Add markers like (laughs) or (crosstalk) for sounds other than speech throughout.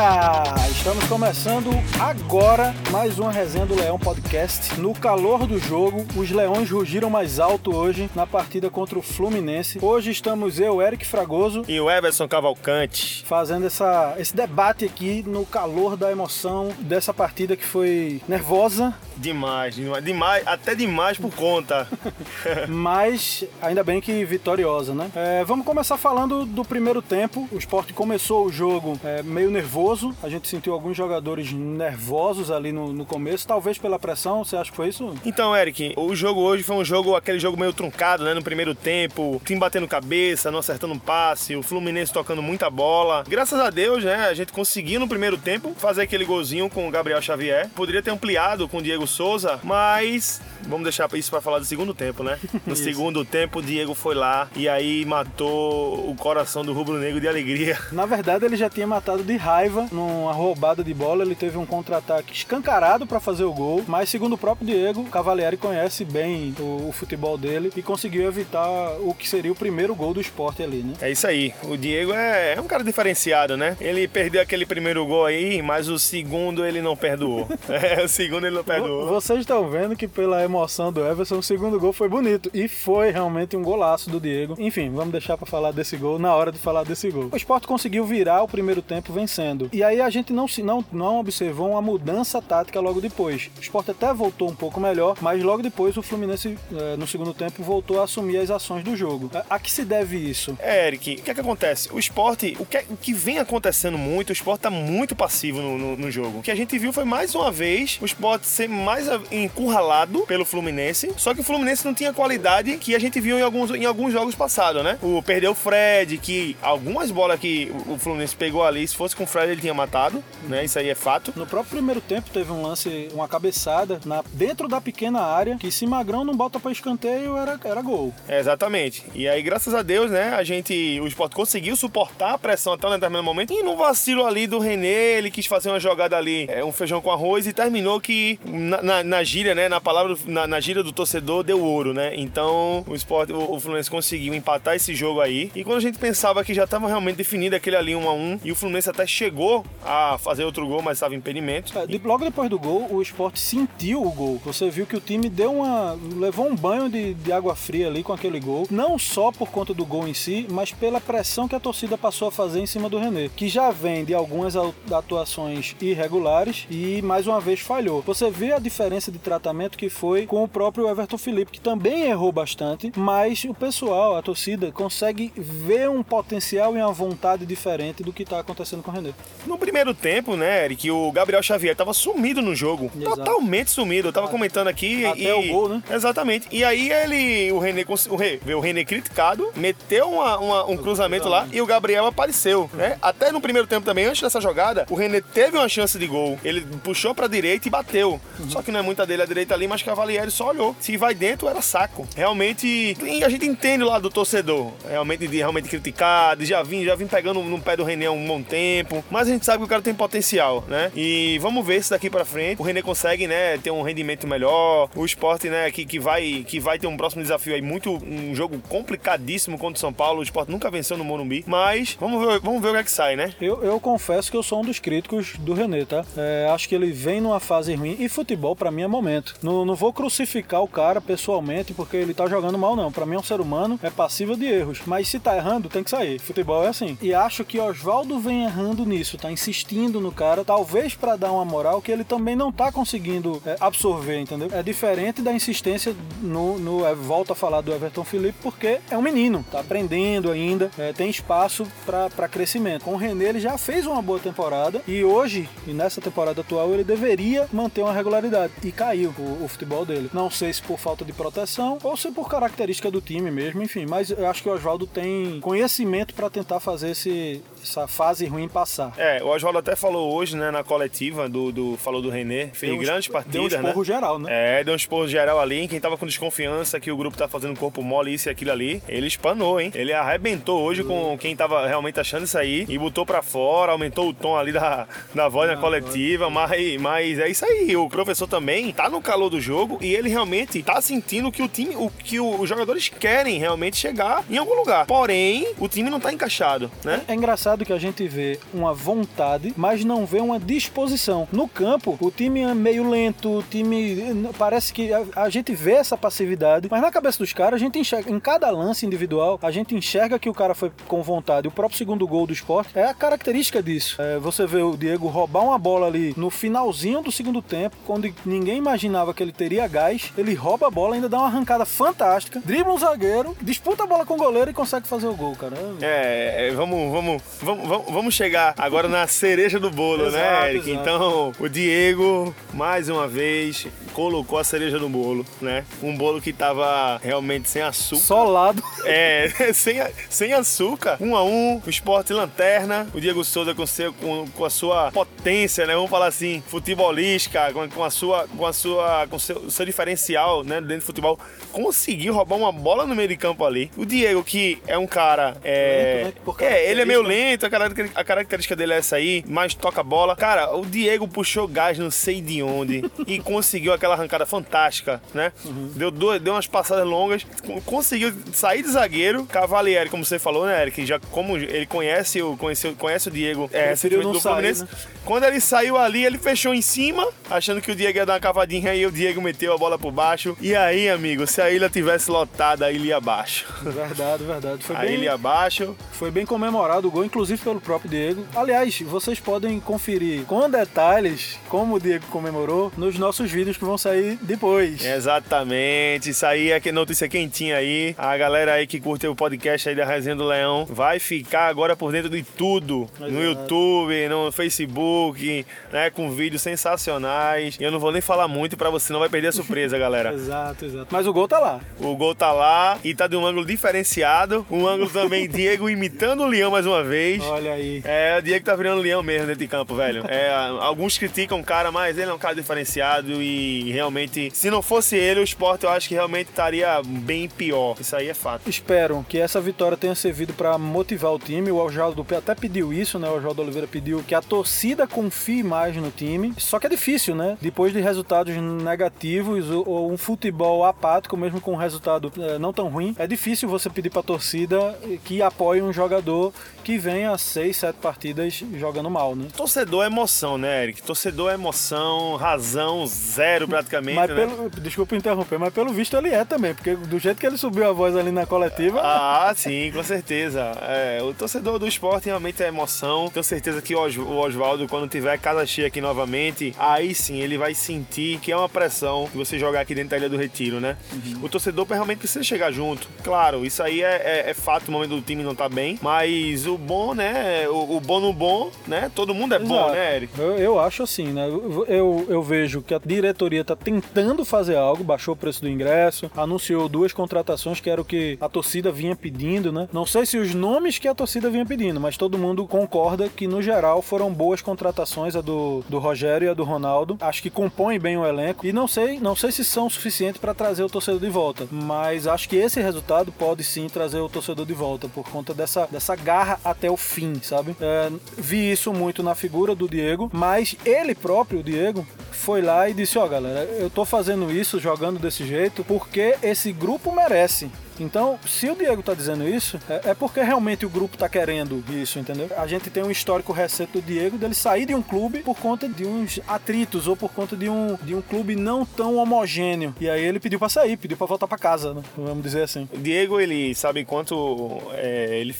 Tudo, galera! Estamos começando agora mais uma resenha do Leão Podcast. No calor do jogo, os Leões rugiram mais alto hoje na partida contra o Fluminense. Hoje estamos eu, Eric Fragoso, E o Everson Cavalcante. fazendo essa, esse debate aqui no calor da emoção dessa partida que foi nervosa, Demais, demais, demais, até demais por conta. (laughs) mas ainda bem que vitoriosa, né? É, vamos começar falando do primeiro tempo. O esporte começou o jogo é, meio nervoso. A gente sentiu alguns jogadores nervosos ali no, no começo, talvez pela pressão. Você acha que foi isso? Então, Eric, o jogo hoje foi um jogo, aquele jogo meio truncado, né? No primeiro tempo, o time batendo cabeça, não acertando um passe, o Fluminense tocando muita bola. Graças a Deus, né? A gente conseguiu no primeiro tempo fazer aquele golzinho com o Gabriel Xavier. Poderia ter ampliado com o Diego Souza, mas vamos deixar isso para falar do segundo tempo, né? (laughs) No segundo tempo, o Diego foi lá e aí matou o coração do rubro-negro de alegria. Na verdade, ele já tinha matado de raiva numa roubada de bola. Ele teve um contra-ataque escancarado para fazer o gol, mas segundo o próprio Diego, Cavalieri conhece bem o, o futebol dele e conseguiu evitar o que seria o primeiro gol do esporte ali, né? É isso aí. O Diego é, é um cara diferenciado, né? Ele perdeu aquele primeiro gol aí, mas o segundo ele não perdoou. (laughs) É, o segundo ele não perdoou. Vocês estão vendo que pela emoção do Everson, o segundo gol foi bonito. E foi realmente um golaço do Diego. Enfim, vamos deixar pra falar desse gol na hora de falar desse gol. O Sport conseguiu virar o primeiro tempo vencendo. E aí a gente não, se, não, não observou uma mudança tática logo depois. O Sport até voltou um pouco melhor, mas logo depois o Fluminense, eh, no segundo tempo, voltou a assumir as ações do jogo. A, que se deve isso? É, Eric, o que é que acontece? O esporte, o que, é- o que vem acontecendo muito, o esporte tá muito passivo no, no- no jogo. O que a gente viu foi mais uma vez o esporte ser mais encurralado pelo Fluminense, só que o Fluminense não tinha qualidade que a gente viu em alguns, em alguns jogos passados, né? O perdeu o Fred, que algumas bolas que o Fluminense pegou ali, se fosse com o Fred ele tinha matado, né? Isso aí é fato. No próprio primeiro tempo teve um lance, uma cabeçada na, dentro da pequena área, que se Magrão não bota pra escanteio, era, era gol. É, exatamente. E aí, graças a Deus, né, a gente, o Sport conseguiu suportar a pressão até um determinado momento. E no vacilo ali do René, ele quis fazer uma jogada ali, é, um feijão com arroz, e terminou que, na, na, na gíria, né, na palavra, na, na gíria do torcedor, deu ouro, né? Então, o Sport, o, o Fluminense conseguiu empatar esse jogo aí. E quando a gente pensava que já estava realmente definido aquele ali 1 a 1 e o Fluminense até chegou a fazer outro gol, mas estava impedimento. É, de- logo depois do gol, o esporte sentiu o gol. Você viu que o time deu uma. levou um banho de, de água fria ali com aquele gol. Não só por conta do gol em si, mas pela pressão que a torcida passou a fazer em cima do René. Que já vem de algumas atuações irregulares e mais uma vez falhou. Você vê a diferença de tratamento que foi com o próprio Everton Felipe, que também errou bastante, mas o pessoal, a torcida, consegue ver um potencial e uma vontade diferente do que está acontecendo com o René. No primeiro tempo, né, Eric, o Gabriel Xavier tava sumido no jogo. Exato. Totalmente sumido. Eu tava comentando aqui. Até e... o gol, né? Exatamente. E aí ele, o René, o René, o René criticado, meteu uma- uma- um cruzamento lá e o Gabriel apareceu, né? Até no primeiro tempo também, antes dessa jogada, o René teve uma chance de gol. Ele puxou pra direita e bateu. Uhum. Só que não é muita dele a direita ali, mas Cavalieri só olhou. Se vai dentro, era saco. Realmente, e a gente entende o lado do torcedor. Realmente, de, realmente criticado, já vim, já vim pegando no pé do René há um bom tempo. Mas a gente sabe que o cara tem potencial, né? E vamos ver se daqui pra frente o René consegue, né, ter um rendimento melhor. O esporte, né, que, que, vai, que vai ter um próximo desafio aí, muito um jogo complicadíssimo contra o São Paulo. O esporte nunca venceu no Morumbi. Mas vamos ver, vamos ver o que é que sai, né? Eu, eu confesso que eu sou um dos críticos do René, tá? É, acho que ele vem numa fase ruim e futebol pra mim é momento. Não, não vou crucificar o cara pessoalmente porque ele tá jogando mal, não. Pra mim é um ser humano, é passível de erros. Mas se tá errando, tem que sair. Futebol é assim. E acho que Oswaldo vem errando nisso, tá insistindo no cara, talvez pra dar uma moral que ele também não tá conseguindo é, absorver, entendeu? É diferente da insistência no, no é, volta a falar do Everton Felipe porque é um menino, tá aprendendo ainda, é, tem espaço pra crescimento. Com o René ele já fez uma boa temporada e hoje, e nessa temporada atual, ele deveria manter uma regularidade e caiu o, o futebol dele. Não sei se por falta de proteção ou se por característica do time mesmo, enfim, mas eu acho que o Oswaldo tem conhecimento pra tentar fazer esse essa fase ruim passar. É, o Oswaldo até falou hoje, né, na coletiva do, do falou do René, fez Deu grandes partidas, Deu um esporro né? geral, né? É, deu um esporro geral ali, quem tava com desconfiança que o grupo tá fazendo corpo mole, isso e aquilo ali, ele espanou, hein? Ele arrebentou hoje com quem tava realmente achando isso aí e botou pra fora, aumentou o tom ali da, da voz na coletiva, mas, mas é isso aí. O professor também tá no calor do jogo e ele realmente tá sentindo que o time, o que os jogadores querem realmente chegar em algum lugar. Porém, o time não tá encaixado, né? É engraçado que a gente vê uma vontade, mas não vê uma disposição. No campo, o time é meio lento, o time parece que a, a gente vê essa passividade, mas na cabeça dos caras a gente enxerga, em cada lance individual, a gente enxerga que o cara foi com vontade. O próprio segundo gol do esporte é a característica disso. É, você vê o Diego roubar uma bola ali no finalzinho do segundo tempo, quando ninguém imaginava que ele teria gás, ele rouba a bola, ainda dá uma arrancada fantástica, dribla um zagueiro, disputa a bola com o goleiro e consegue fazer o gol, cara. É, é, vamos, vamos, vamos, vamos- chegar agora na cereja do bolo, né, Exato, Eric? exato. Então, o Diego, mais uma vez, colocou a cereja no bolo, né? Um bolo que tava realmente sem açúcar. Solado. É, (laughs) sem, sem açúcar. Um a um, o esporte lanterna. O Diego Souza com, seu, com, com a sua potência, né? Vamos falar assim, futebolística, com, com a sua, com a sua, com seu, seu diferencial, né? Dentro do futebol, conseguiu roubar uma bola no meio de campo ali. O Diego, que é um cara. É, Lento, né? É ele é meio característica. A característica, a característica dele é essa aí, mais toca a bola. Cara, o Diego puxou gás não sei de onde e conseguiu aquela arrancada fantástica, né? Uhum. Deu, duas, deu umas passadas longas, co- conseguiu sair de zagueiro. Cavalieri, como você falou, né, Eric? Já como ele conhece o, conhece, conhece o Diego, é, do sair, Fluminense. né? Quando ele saiu ali, ele fechou em cima, achando que o Diego ia dar uma cavadinha e o Diego meteu a bola por baixo. E aí, amigo, se a ilha tivesse lotada, a ilha ia abaixo. Verdade, verdade. Foi A bem, ilha abaixo. foi bem comemorado o gol, inclusive pelo próprio Diego. Aliás, vocês podem conferir com detalhes como o Diego comemorou nos nossos vídeos que vão sair depois. Exatamente, isso aí é que notícia quentinha aí. A galera aí que curte o podcast aí da Resenha do Leão vai ficar agora por dentro de tudo. No Exato. YouTube, no Facebook, né? Com vídeos sensacionais. E eu não vou nem falar muito pra você não vai perder a surpresa, galera. (laughs) Exato, exato. Mas o gol tá lá. O gol tá lá e tá de um ângulo diferenciado. Um ângulo também, (laughs) Diego imitando o Leão mais uma vez. Olha aí. É, o Diego tá virando leão mesmo dentro de campo, velho. É, alguns criticam o cara, mas ele é um cara diferenciado e realmente, se não fosse ele, o esporte eu acho que realmente estaria bem pior. Isso aí é fato. Espero que essa vitória tenha servido para motivar o time. O Oswaldo até pediu isso, né? O Oswaldo Oliveira pediu que a torcida confie mais no time. Só que é difícil, né? Depois de resultados negativos ou, um futebol apático, mesmo com um resultado eh, não tão ruim, é difícil você pedir para a torcida que apoie um jogador que vem a seis, sete partidas jogando mal, né? Torcedor é emoção, né, Eric? Torcedor é emoção, razão zero praticamente, Mas né? pelo, desculpa interromper, mas pelo visto ele é também, porque do jeito que ele subiu a voz ali na coletiva, Ah, sim, com certeza. É, o torcedor do esporte realmente é emoção. Tenho certeza que o Os- o Oswaldo, quando tiver casa cheia aqui novamente, aí sim ele vai sentir que é uma pressão que você jogar aqui dentro da Ilha do Retiro, né? O torcedor realmente precisa chegar junto. Claro, isso aí é, é- é fato, o momento do time não tá bem. Mas o bom, né? O, o bom no bom, né? Todo mundo é bom, Exato. né, Eric? Eu, eu acho assim, né? Eu, eu, eu vejo que a diretoria tá tentando fazer algo, baixou o preço do ingresso, anunciou duas contratações que era o que a torcida vinha pedindo, né? Não sei se os nomes que a torcida vinha pedindo, mas todo mundo concorda que no geral foram boas contratações a do, do Rogério e a do Ronaldo. Acho que compõem bem o elenco e não sei, não sei se são suficientes para trazer o torcedor de volta, mas acho que esse resultado pode sim trazer o torcedor de volta por conta dessa, dessa garra até o fim, sabe? É, vi isso muito na figura do Diego, mas ele próprio, o Diego, foi lá e disse: Ó, galera, eu tô fazendo isso, jogando desse jeito, porque esse grupo merece. Então, se o Diego tá dizendo isso, é, é porque realmente o grupo tá querendo isso, entendeu? A gente tem um histórico recente do Diego dele sair de um clube por conta de uns atritos ou por conta de um, de um clube não tão homogêneo. E aí ele pediu pra sair, pediu pra voltar pra casa, né? Vamos dizer assim. O Diego, ele sabe quanto é, ele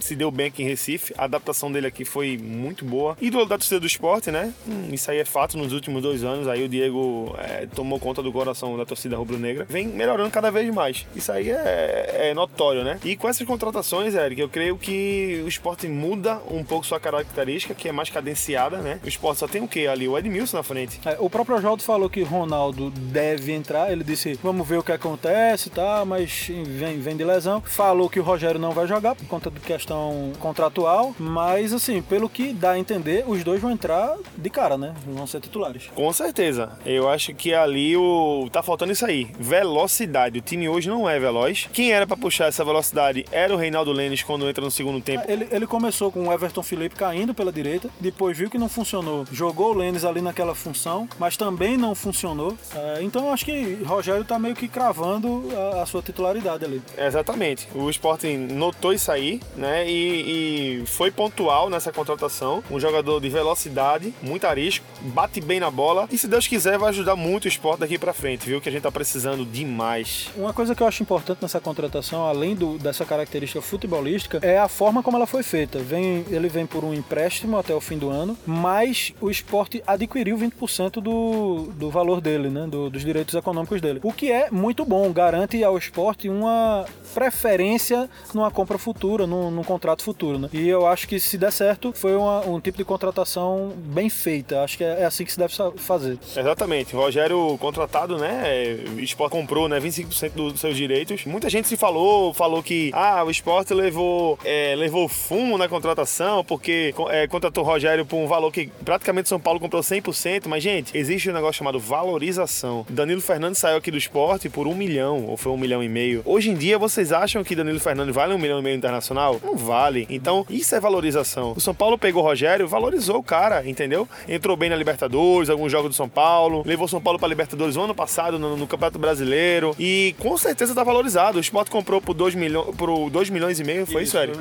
se deu bem aqui em Recife. A adaptação dele aqui foi muito boa. Ídolo da torcida do esporte, né? Hum, isso aí é fato nos últimos dois anos. Aí o Diego é, tomou conta do coração da torcida rubro-negra. Vem melhorando cada vez mais. Isso aí é, é notório, né? E com essas contratações, Eric, eu creio que o esporte muda um pouco sua característica, que é mais cadenciada, né? O esporte só tem o quê ali? O Edmilson na frente. É, o próprio Oswaldo falou que Ronaldo deve entrar. Ele disse: vamos ver o que acontece, tá? Mas vem, vem de lesão. Falou que o Rogério não vai jogar por conta do questão contratual, mas assim, pelo que dá a entender, os dois vão entrar de cara, né? Vão ser titulares. Com certeza. Eu acho que ali o tá faltando isso aí, velocidade. O time hoje não é veloz. Quem era para puxar essa velocidade era o Reinaldo Lênis quando entra no segundo tempo. Ele, ele começou com o Everton Felipe caindo pela direita, depois viu que não funcionou, jogou o Lênis ali naquela função, mas também não funcionou. É, então eu acho que Rogério tá meio que cravando a, a sua titularidade ali. Exatamente. O Sporting notou isso aí, né? E, e, foi pontual nessa contratação. Um jogador de velocidade, muito arisco, bate bem na bola e se Deus quiser vai ajudar muito o esporte daqui para frente, viu? Que a gente tá precisando demais. Uma coisa que eu acho importante nessa contratação, além do, dessa característica futebolística, é a forma como ela foi feita. Vem, ele vem por um empréstimo até o fim do ano, mas o esporte adquiriu 20% do, do valor dele, né? Do, dos direitos econômicos dele. O que é muito bom, garante ao esporte uma preferência numa compra futura, num, num contrato futuro, né? E eu acho que se der certo, foi uma, um tipo de contratação bem feita. Acho que é, é assim que se deve fazer. Exatamente. O Rogério contratado, né? O Sport comprou, né? 25% dos seus direitos. Muita gente se falou, falou que ah, o Sport levou, é, levou fumo na contratação porque é, contratou o Rogério por um valor que praticamente São Paulo comprou 100%. Mas, gente, existe um negócio chamado valorização. Danilo Fernandes saiu aqui do esporte por um milhão, ou foi um milhão e meio. Hoje em dia, vocês acham que Danilo Fernandes vale um milhão e meio internacional? Não vale. Então, isso é valorização. O São Paulo pegou o Rogério, valorizou o cara, entendeu? Entrou bem na Libertadores, alguns jogos do São Paulo, levou São Paulo para Libertadores no ano passado, no, no, Campeonato Brasileiro, e com certeza tá valorizado. O Sport comprou por 2 milhões, por 2 milhões e meio, foi isso, Eric?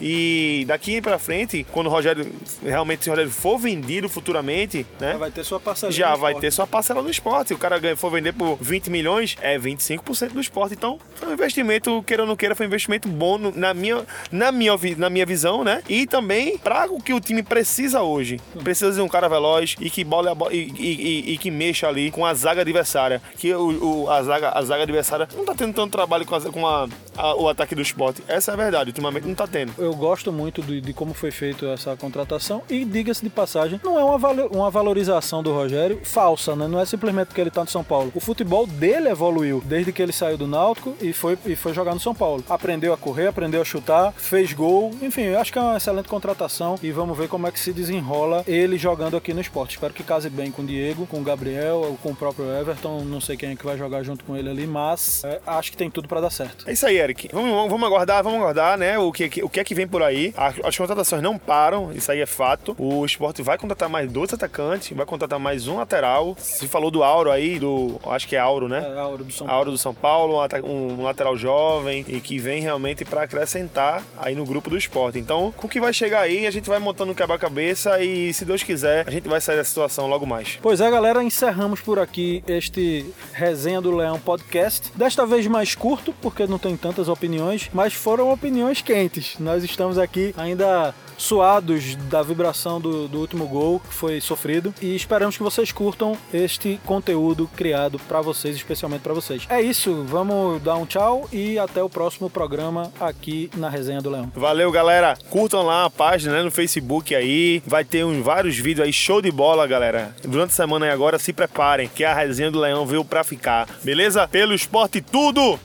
E daqui para frente, quando o Rogério realmente se o Rogério for vendido futuramente, né? Já vai ter sua parcela. Já vai ter sua parcela no esporte. Se o cara for vender por 20 milhões, é 25% do esporte. Então, foi um investimento, queira ou não queira, foi um investimento bom na minha, na minha, na minha visão, né? E também para o que o time precisa hoje. Precisa de um cara veloz e que bola e, e, e, e que mexa ali com a zaga adversária. Que o, o, a, zaga, a zaga adversária não tá tendo tanto trabalho com, a, com a, a, o ataque do esporte. Essa é a verdade, ultimamente não tá tendo. Eu gosto muito de, de como foi feita essa contratação e, diga-se de passagem, não é uma, uma valorização do Rogério falsa, né? Não é simplesmente porque ele tá no São Paulo. O futebol dele evoluiu desde que ele saiu do Náutico e foi, e foi jogar no São Paulo. Aprendeu a correr, aprendeu a chutar, fez gol. Enfim, eu acho que é uma excelente contratação e vamos ver como é que se desenrola ele jogando aqui no esporte. Espero que case bem com o Diego, com o Gabriel ou com o próprio Everton. Não sei quem é que vai jogar junto com ele ali, mas é, acho que tem tudo para dar certo. É isso aí, Eric. Vamos, vamos aguardar, vamos aguardar, né? O que, o que é que vem por aí. As contratações não param, isso aí é fato. O esporte vai contratar mais dois atacantes, vai contratar mais um lateral. Se falou do Auro aí, do. Acho que é Auro, né? É, Auro do São Paulo. Auro do São Paulo, um lateral jovem e que vem realmente para acrescentar aí no grupo do esporte. Então, com o que vai chegar aí, a gente vai montando um quebra-cabeça e, se Deus quiser, a gente vai sair da situação logo mais. Pois é, galera, encerramos por aqui este Resenha do Leão podcast. Desta vez mais curto, porque não tem tantas opiniões, mas foram opiniões quentes. Nós estamos aqui ainda suados da vibração do, do último gol que foi sofrido e esperamos que vocês curtam este conteúdo criado para vocês, especialmente para vocês. É isso, vamos dar um tchau e até o próximo programa aqui na Resenha do Leão. Valeu, galera. Curtam lá a página né, no Facebook aí, vai ter uns, vários vídeos aí, show de bola, galera. Durante a semana aí agora, se preparem, que a Resenha do Leão veio pra ficar, beleza? Pelo esporte tudo!